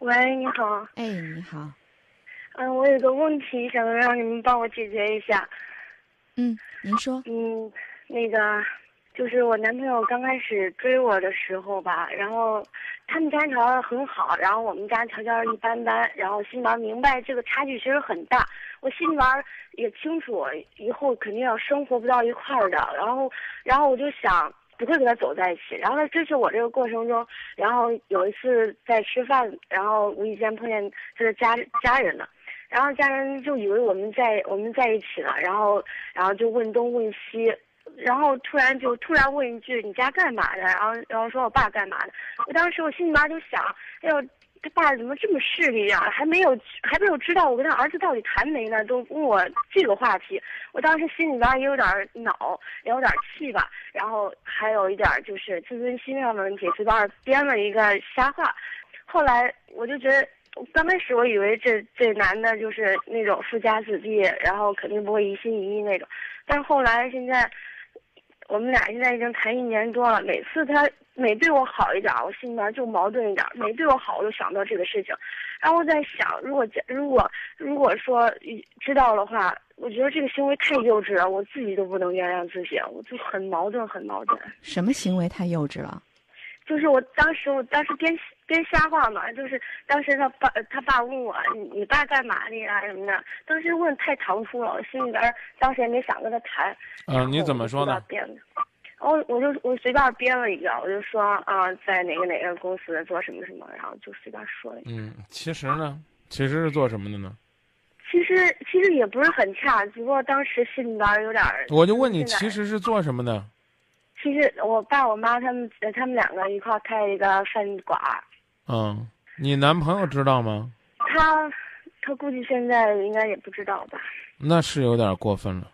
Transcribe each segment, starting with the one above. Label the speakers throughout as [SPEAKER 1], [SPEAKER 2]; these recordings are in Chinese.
[SPEAKER 1] 喂，你好。
[SPEAKER 2] 哎，你好。
[SPEAKER 1] 嗯，我有个问题想让你们帮我解决一下。
[SPEAKER 2] 嗯，您说。
[SPEAKER 1] 嗯，那个，就是我男朋友刚开始追我的时候吧，然后他们家条件很好，然后我们家条件一般般，然后心里边明白这个差距其实很大，我心里边也清楚以后肯定要生活不到一块儿的，然后，然后我就想。不会跟他走在一起。然后他支持我这个过程中，然后有一次在吃饭，然后无意间碰见他的家家人了，然后家人就以为我们在我们在一起了，然后然后就问东问西，然后突然就突然问一句你家干嘛的？然后然后说我爸干嘛的？我当时我心里面就想，哎呦。他爸怎么这么势利啊？还没有还没有知道我跟他儿子到底谈没呢，都问我这个话题。我当时心里边也有点恼，也有点气吧。然后还有一点就是自尊心上的问题，随便编了一个瞎话。后来我就觉得，刚开始我以为这这男的就是那种富家子弟，然后肯定不会一心一意那种。但是后来现在，我们俩现在已经谈一年多了，每次他。每对我好一点，我心里面就矛盾一点；每对我好，我就想到这个事情。然后我在想，如果如果如果说知道的话，我觉得这个行为太幼稚了，我自己都不能原谅自己，我就很矛盾，很矛盾。
[SPEAKER 2] 什么行为太幼稚了？
[SPEAKER 1] 就是我当时，我当时编编瞎话嘛，就是当时他爸他爸问我，你爸干嘛的呀什么的，当时问太唐突了，我心里边当时也没想跟他谈。
[SPEAKER 3] 嗯，你怎么说呢？
[SPEAKER 1] 编的。我我就我随便编了一个，我就说啊，在哪个哪个公司做什么什么，然后就随便说了一下。
[SPEAKER 3] 嗯，其实呢，其实是做什么的呢？
[SPEAKER 1] 其实其实也不是很差，只不过当时心里边有点。
[SPEAKER 3] 我就问你，其实是做什么的？
[SPEAKER 1] 其实我爸我妈他们他们两个一块开一个饭馆。
[SPEAKER 3] 嗯，你男朋友知道吗？
[SPEAKER 1] 他他估计现在应该也不知道吧。
[SPEAKER 3] 那是有点过分了。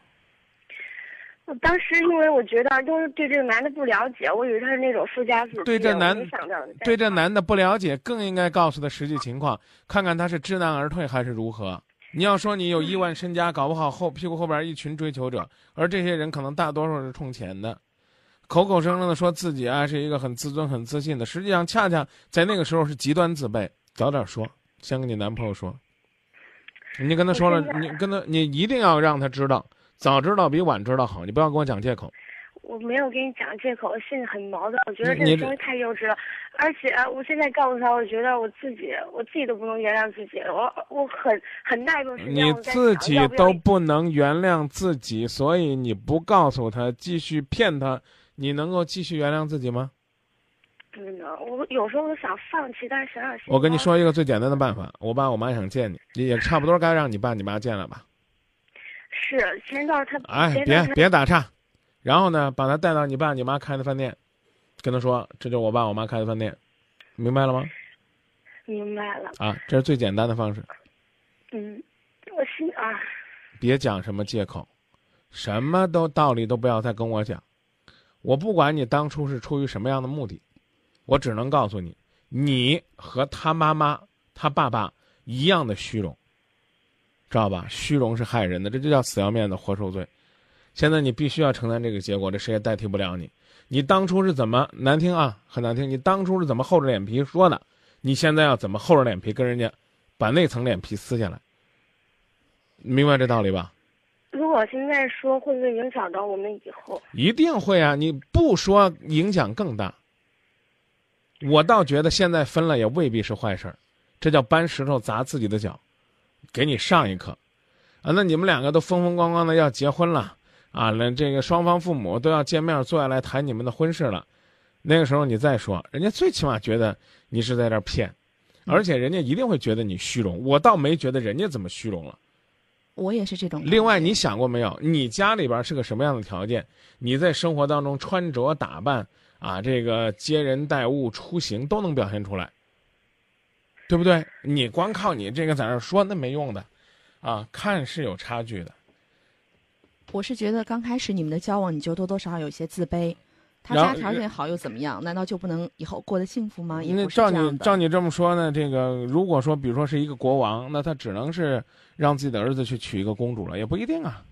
[SPEAKER 1] 我当时因为我觉得就是对这个男的不了解，我以为他是那种富家子弟。
[SPEAKER 3] 对这男，对这男的不了解，更应该告诉他实际情况，看看他是知难而退还是如何。你要说你有亿万身家，搞不好后屁股后边一群追求者，而这些人可能大多数是冲钱的，口口声声的说自己啊是一个很自尊、很自信的，实际上恰恰在那个时候是极端自卑。早点说，先跟你男朋友说。你跟他说了，你跟他，你一定要让他知道。早知道比晚知道好，你不要跟我讲借口。
[SPEAKER 1] 我没有跟你讲借口，我心里很矛盾。我觉得这个东西太幼稚了，而且我现在告诉他，我觉得我自己，我自己都不能原谅自己。我我很很大一段时间，
[SPEAKER 3] 你自己都不能原谅自己，所以你不告诉他，继续骗他，你能够继续原谅自己吗？
[SPEAKER 1] 不能，我有时候都想放弃，但是想想……
[SPEAKER 3] 我跟你说一个最简单的办法，我爸我妈想见你，也差不多该让你爸你妈见了吧。
[SPEAKER 1] 是前段他
[SPEAKER 3] 哎，别别打岔，然后呢，把他带到你爸你妈开的饭店，跟他说，这就是我爸我妈开的饭店，明白了吗？
[SPEAKER 1] 明白了。
[SPEAKER 3] 啊，这是最简单的方式。
[SPEAKER 1] 嗯，我心啊。
[SPEAKER 3] 别讲什么借口，什么都道理都不要再跟我讲，我不管你当初是出于什么样的目的，我只能告诉你，你和他妈妈他爸爸一样的虚荣。知道吧？虚荣是害人的，这就叫死要面子活受罪。现在你必须要承担这个结果，这谁也代替不了你。你当初是怎么难听啊？很难听。你当初是怎么厚着脸皮说的？你现在要怎么厚着脸皮跟人家把那层脸皮撕下来？明白这道理吧？
[SPEAKER 1] 如果现在说，会不会影响到我们以后？
[SPEAKER 3] 一定会啊！你不说，影响更大。我倒觉得现在分了也未必是坏事儿，这叫搬石头砸自己的脚。给你上一课，啊，那你们两个都风风光光的要结婚了，啊，那这个双方父母都要见面坐下来谈你们的婚事了，那个时候你再说，人家最起码觉得你是在这骗，而且人家一定会觉得你虚荣。我倒没觉得人家怎么虚荣了，
[SPEAKER 2] 我也是这种。
[SPEAKER 3] 另外，你想过没有，你家里边是个什么样的条件？你在生活当中穿着打扮啊，这个接人待物、出行都能表现出来。对不对？你光靠你这个在那说那没用的，啊，看是有差距的。
[SPEAKER 2] 我是觉得刚开始你们的交往，你就多多少少有些自卑。他家条件好又怎么样？难道就不能以后过得幸福吗？也不是
[SPEAKER 3] 照你照你这么说呢，这个如果说比如说是一个国王，那他只能是让自己的儿子去娶一个公主了，也不一定啊，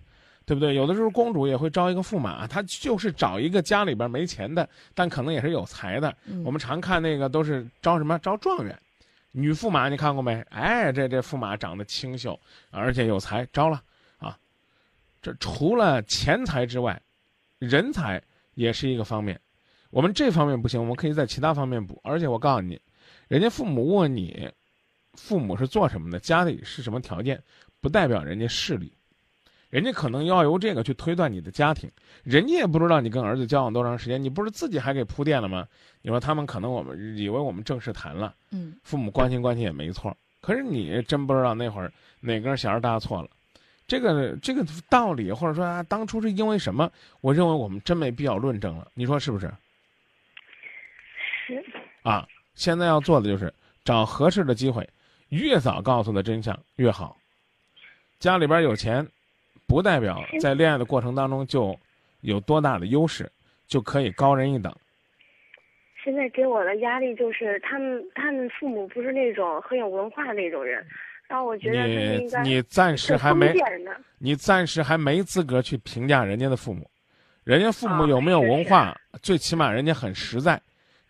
[SPEAKER 3] 对不对？有的时候公主也会招一个驸马，他就是找一个家里边没钱的，但可能也是有才的。我们常看那个都是招什么招状元。女驸马你看过没？哎，这这驸马长得清秀，而且有才，招了啊！这除了钱财之外，人才也是一个方面。我们这方面不行，我们可以在其他方面补。而且我告诉你，人家父母问你，父母是做什么的，家里是什么条件，不代表人家势力。人家可能要由这个去推断你的家庭，人家也不知道你跟儿子交往多长时间，你不是自己还给铺垫了吗？你说他们可能我们以为我们正式谈了，
[SPEAKER 2] 嗯，
[SPEAKER 3] 父母关心关心也没错，可是你真不知道那会儿哪根弦儿搭错了，这个这个道理或者说啊，当初是因为什么？我认为我们真没必要论证了，你说是不是？
[SPEAKER 1] 是。
[SPEAKER 3] 啊，现在要做的就是找合适的机会，越早告诉的真相越好。家里边有钱。不代表在恋爱的过程当中就有多大的优势，就可以高人一等。
[SPEAKER 1] 现在给我的压力就是他们，他们父母不是那种很有文化的那种人，然后我觉得
[SPEAKER 3] 你你暂时还没，你暂时还没资格去评价人家的父母，人家父母有没有文化，最起码人家很实在，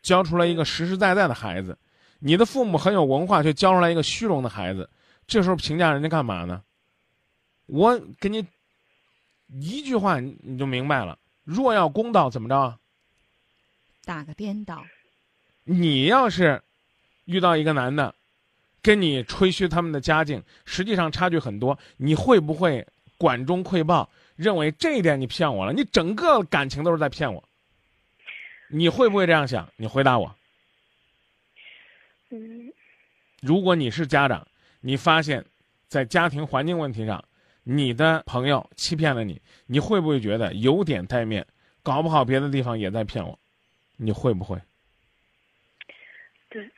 [SPEAKER 3] 教出来一个实实在在的孩子。你的父母很有文化，却教出来一个虚荣的孩子，这时候评价人家干嘛呢？我给你一句话，你你就明白了。若要公道，怎么着？
[SPEAKER 2] 打个颠倒。
[SPEAKER 3] 你要是遇到一个男的，跟你吹嘘他们的家境，实际上差距很多，你会不会管中窥豹，认为这一点你骗我了？你整个感情都是在骗我。你会不会这样想？你回答我。
[SPEAKER 1] 嗯。
[SPEAKER 3] 如果你是家长，你发现，在家庭环境问题上。你的朋友欺骗了你，你会不会觉得有点带面？搞不好别的地方也在骗我，你会不会？
[SPEAKER 1] 对。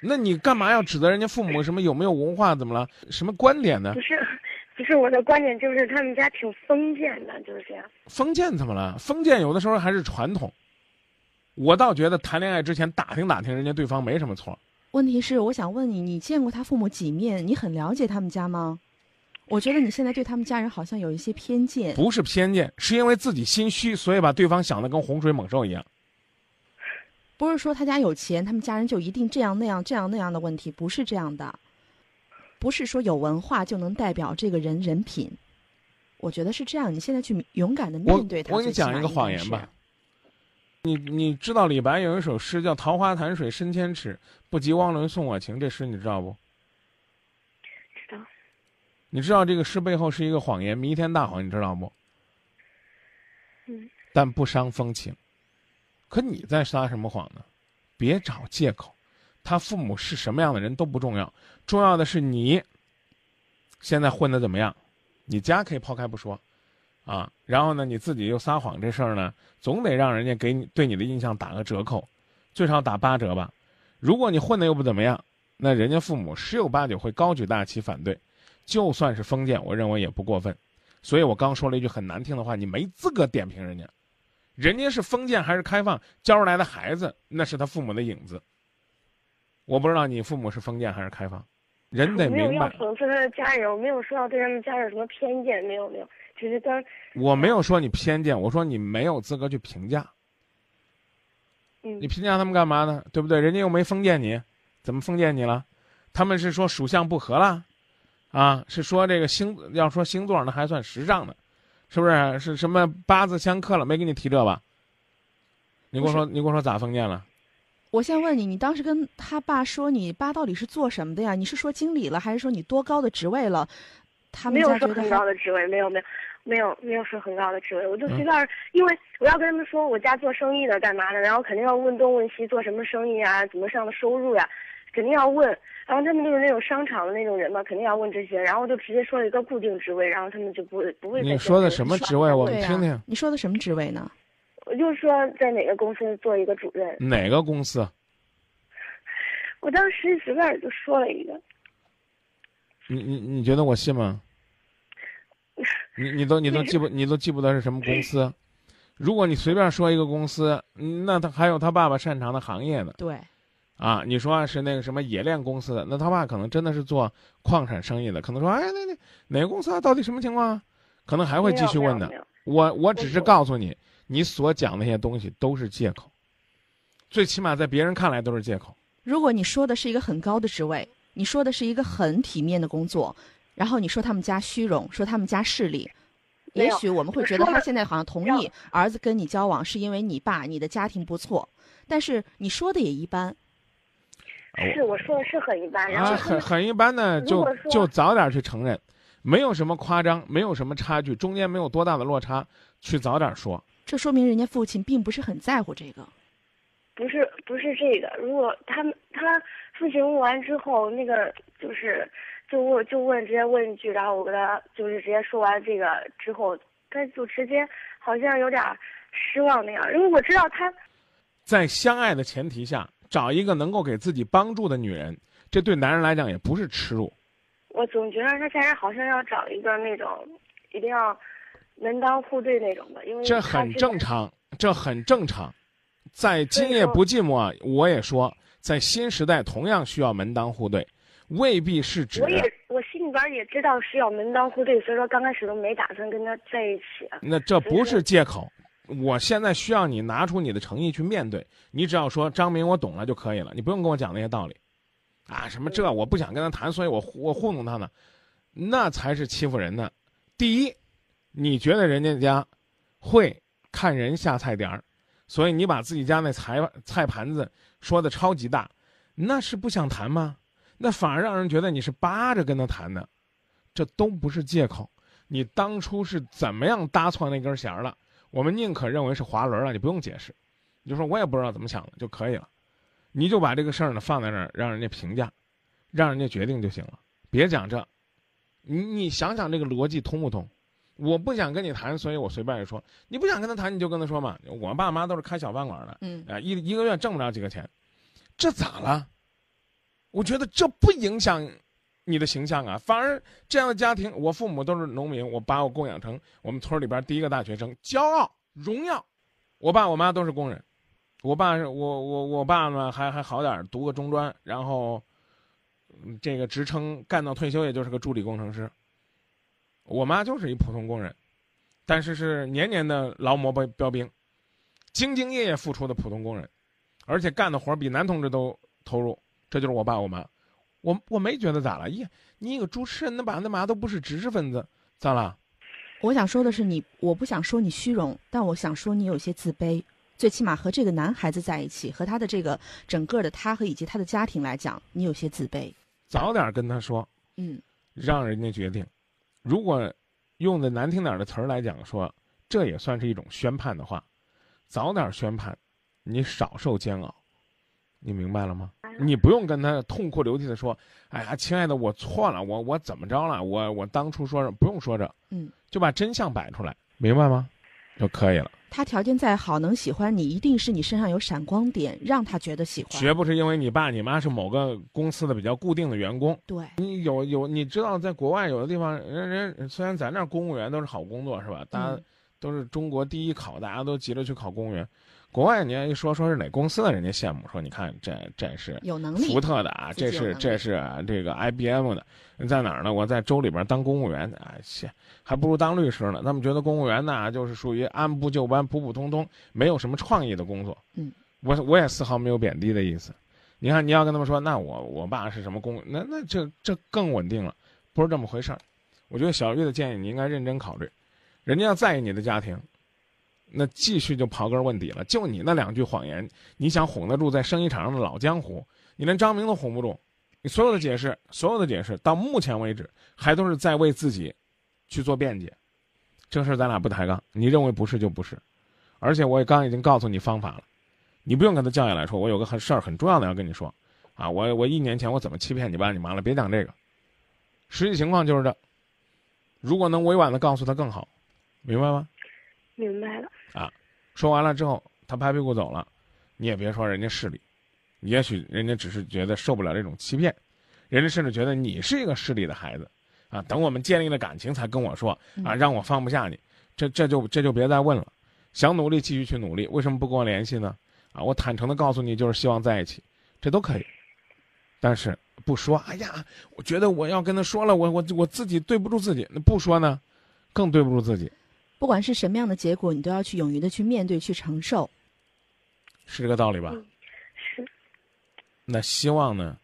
[SPEAKER 3] 那你干嘛要指责人家父母什么有没有文化？怎么了？什么观点呢？
[SPEAKER 1] 不是，不是我的观点，就是他们家挺封建的，就是这样。
[SPEAKER 3] 封建怎么了？封建有的时候还是传统。我倒觉得谈恋爱之前打听打听人家对方没什么错。
[SPEAKER 2] 问题是，我想问你，你见过他父母几面？你很了解他们家吗？我觉得你现在对他们家人好像有一些偏见，
[SPEAKER 3] 不是偏见，是因为自己心虚，所以把对方想的跟洪水猛兽一样。
[SPEAKER 2] 不是说他家有钱，他们家人就一定这样那样这样那样的问题，不是这样的。不是说有文化就能代表这个人人品，我觉得是这样。你现在去勇敢的面对他。
[SPEAKER 3] 我给你讲一个谎言吧。你你知道李白有一首诗叫“桃花潭水深千尺，不及汪伦送我情”，这诗你知道不？你知道这个诗背后是一个谎言，弥天大谎，你知道不？
[SPEAKER 1] 嗯。
[SPEAKER 3] 但不伤风情。可你在撒什么谎呢？别找借口。他父母是什么样的人都不重要，重要的是你现在混的怎么样。你家可以抛开不说，啊，然后呢，你自己又撒谎这事儿呢，总得让人家给你对你的印象打个折扣，最少打八折吧。如果你混的又不怎么样，那人家父母十有八九会高举大旗反对。就算是封建，我认为也不过分，所以我刚说了一句很难听的话，你没资格点评人家，人家是封建还是开放，教出来的孩子那是他父母的影子。我不知道你父母是封建还是开放，人得明白。
[SPEAKER 1] 没有要讽刺他的家人，我没有说要对他们家人有什么偏见，没有没有，只是当。
[SPEAKER 3] 我没有说你偏见，我说你没有资格去评价。
[SPEAKER 1] 嗯。
[SPEAKER 3] 你评价他们干嘛呢？对不对？人家又没封建你，怎么封建你了？他们是说属相不合了。啊，是说这个星，要说星座呢还算时尚呢，是不是？是什么八字相克了？没给你提这吧？你跟我说，你跟我说咋封建了？
[SPEAKER 2] 我先问你，你当时跟他爸说你爸到底是做什么的呀？你是说经理了，还是说你多高的职位了？他们
[SPEAKER 1] 没有说很高的职位，没有没有没有没有说很高的职位，我就随便，因为我要跟他们说我家做生意的干嘛的，然后肯定要问东问西，做什么生意啊？怎么上的收入呀？肯定要问，然后他们就是那种商场的那种人嘛，肯定要问这些，然后就直接说了一个固定职位，然后他们就不不会。
[SPEAKER 3] 你说的什么职位？我们听听。
[SPEAKER 2] 你说的什么职位呢？
[SPEAKER 1] 我就说在哪个公司做一个主任。
[SPEAKER 3] 哪个公司？
[SPEAKER 1] 我当时随便就说了一个。
[SPEAKER 3] 你你你觉得我信吗？你你都你都记不你都记不得是什么公司？如果你随便说一个公司，那他还有他爸爸擅长的行业呢。
[SPEAKER 2] 对。
[SPEAKER 3] 啊，你说是那个什么冶炼公司的，那他爸可能真的是做矿产生意的，可能说，哎，那那哪个公司啊？到底什么情况？可能还会继续问的。我我只是告诉你，你所讲那些东西都是借口，最起码在别人看来都是借口。
[SPEAKER 2] 如果你说的是一个很高的职位，你说的是一个很体面的工作，然后你说他们家虚荣，说他们家势
[SPEAKER 1] 力，
[SPEAKER 2] 也许我们会觉得他现在好像同意儿子跟你交往，是因为你爸你的家庭不错，但是你说的也一般。
[SPEAKER 1] 是我说的是很一般，然
[SPEAKER 3] 啊，
[SPEAKER 1] 后
[SPEAKER 3] 很很一般的，就就早点去承认，没有什么夸张，没有什么差距，中间没有多大的落差，去早点说。
[SPEAKER 2] 这说明人家父亲并不是很在乎这个。
[SPEAKER 1] 不是不是这个，如果他们他父亲问完之后，那个就是就问就问直接问一句，然后我跟他就是直接说完这个之后，他就直接好像有点失望那样，因为我知道他
[SPEAKER 3] 在相爱的前提下，找一个能够给自己帮助的女人，这对男人来讲也不是耻辱。
[SPEAKER 1] 我总觉得他现在好像要找一个那种一定要门当户对那种的，因为
[SPEAKER 3] 这很。正常，这很正常。在今夜不寂寞啊，我也说，在新时代同样需要门当户对，未必是指
[SPEAKER 1] 我也我心里边也知道是要门当户对，所以说刚开始都没打算跟他在一起。
[SPEAKER 3] 那这不是借口。我现在需要你拿出你的诚意去面对，你只要说张明我懂了就可以了，你不用跟我讲那些道理，啊什么这我不想跟他谈，所以我我糊弄他呢，那才是欺负人的。第一，你觉得人家家会看人下菜碟儿，所以你把自己家那菜菜盘子说的超级大，那是不想谈吗？那反而让人觉得你是扒着跟他谈的，这都不是借口。你当初是怎么样搭错那根弦了？我们宁可认为是滑轮了，你不用解释，你就说我也不知道怎么想的就可以了，你就把这个事儿呢放在那儿，让人家评价，让人家决定就行了，别讲这。你你想想这个逻辑通不通？我不想跟你谈，所以我随便一说。你不想跟他谈，你就跟他说嘛。我爸妈都是开小饭馆的，
[SPEAKER 2] 嗯
[SPEAKER 3] 啊，一一个月挣不了几个钱，这咋了？我觉得这不影响你的形象啊，反而这样的家庭，我父母都是农民，我把我供养成我们村里边第一个大学生，骄傲荣耀。我爸我妈都是工人，我爸是我我我爸呢还还好点儿，读个中专，然后这个职称干到退休也就是个助理工程师。我妈就是一普通工人，但是是年年的劳模标标兵，兢兢业业付出的普通工人，而且干的活儿比男同志都投入。这就是我爸我妈，我我没觉得咋了。咦，你一个主持人，那把那嘛都不是知识分子，咋了？
[SPEAKER 2] 我想说的是你，我不想说你虚荣，但我想说你有些自卑。最起码和这个男孩子在一起，和他的这个整个的他和以及他的家庭来讲，你有些自卑。
[SPEAKER 3] 早点跟他说，
[SPEAKER 2] 嗯，
[SPEAKER 3] 让人家决定。如果用的难听点的词儿来讲说，这也算是一种宣判的话，早点宣判，你少受煎熬。你明白了吗？你不用跟他痛哭流涕的说：“哎呀，亲爱的，我错了，我我怎么着了？我我当初说不用说这，
[SPEAKER 2] 嗯，
[SPEAKER 3] 就把真相摆出来，明白吗？就可以了。
[SPEAKER 2] 他条件再好，能喜欢你，一定是你身上有闪光点，让他觉得喜欢。
[SPEAKER 3] 绝不是因为你爸你妈是某个公司的比较固定的员工。
[SPEAKER 2] 对，
[SPEAKER 3] 你有有，你知道，在国外有的地方，人人虽然咱这儿公务员都是好工作，是吧？大家
[SPEAKER 2] 嗯
[SPEAKER 3] 都是中国第一考，大家都急着去考公务员。国外你要一说说是哪公司的，人家羡慕，说你看这这是
[SPEAKER 2] 有能力
[SPEAKER 3] 福。特的啊，这是这是啊这个 IBM 的，在哪儿呢？我在州里边当公务员，啊，切，还不如当律师呢。他们觉得公务员呢，就是属于按部就班、普普通通，没有什么创意的工作。
[SPEAKER 2] 嗯，
[SPEAKER 3] 我我也丝毫没有贬低的意思。你看，你要跟他们说，那我我爸是什么公，那那这这更稳定了，不是这么回事儿。我觉得小玉的建议你应该认真考虑，人家要在意你的家庭，那继续就刨根问底了。就你那两句谎言，你想哄得住在生意场上的老江湖，你连张明都哄不住。你所有的解释，所有的解释，到目前为止还都是在为自己去做辩解。这事咱俩不抬杠，你认为不是就不是。而且我也刚已经告诉你方法了，你不用跟他叫下来说，我有个很事儿很重要的要跟你说，啊，我我一年前我怎么欺骗你爸你妈了？别讲这个，实际情况就是这。如果能委婉的告诉他更好，明白吗？
[SPEAKER 1] 明白了。
[SPEAKER 3] 说完了之后，他拍屁股走了，你也别说人家势利，也许人家只是觉得受不了这种欺骗，人家甚至觉得你是一个势利的孩子，啊，等我们建立了感情才跟我说，啊，
[SPEAKER 2] 嗯。
[SPEAKER 3] 让我放不下你，这这就这就别再问了，想努力继续去努力，为什么不跟我联系呢？啊，我坦诚的告诉你，就是希望在一起，这都可以，但是不说，哎呀，我觉得我要跟他说了，我我我自己对不住自己，那不说呢，更对不住自己，
[SPEAKER 2] 不管是什么样的结果，你都要去勇于的去面对、去承受。
[SPEAKER 3] 是这个道理吧？
[SPEAKER 1] 嗯是，
[SPEAKER 3] 那希望呢，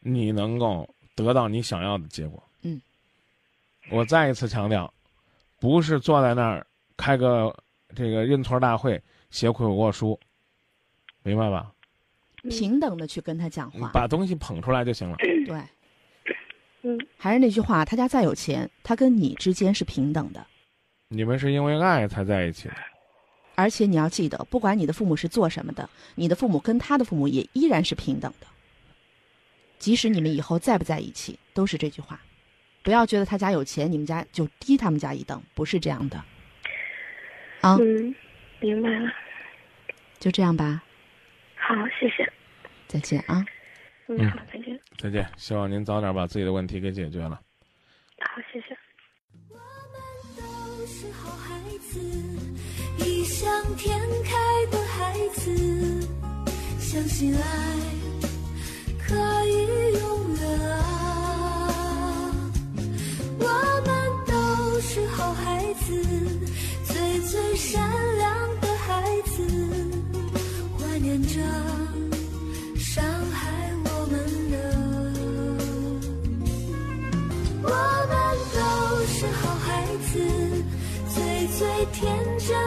[SPEAKER 3] 你能够得到你想要的结果。
[SPEAKER 2] 嗯，
[SPEAKER 3] 我再一次强调，不是坐在那儿开个这个认错大会，写悔过书，明白吧？
[SPEAKER 2] 平等的去跟他讲话，
[SPEAKER 3] 把东西捧出来就行了。
[SPEAKER 2] 对，
[SPEAKER 1] 嗯，
[SPEAKER 2] 还是那句话，他家再有钱，他跟你之间是平等的。
[SPEAKER 3] 你们是因为爱才在一起的。
[SPEAKER 2] 而且你要记得，不管你的父母是做什么的，你的父母跟他的父母也依然是平等的。即使你们以后在不在一起，都是这句话。不要觉得他家有钱，你们家就低他们家一等，不是这样的。啊，
[SPEAKER 1] 嗯，明白了。
[SPEAKER 2] 就这样吧。
[SPEAKER 1] 好，谢谢。
[SPEAKER 2] 再见啊。
[SPEAKER 1] 嗯，好，再见。
[SPEAKER 3] 再见，希望您早点把自己的问题给解决了。
[SPEAKER 1] 好，谢谢。
[SPEAKER 4] 是好孩子异想天开的孩子相信爱。可以永远啊我们都是好孩子最最善良的孩子怀念着天真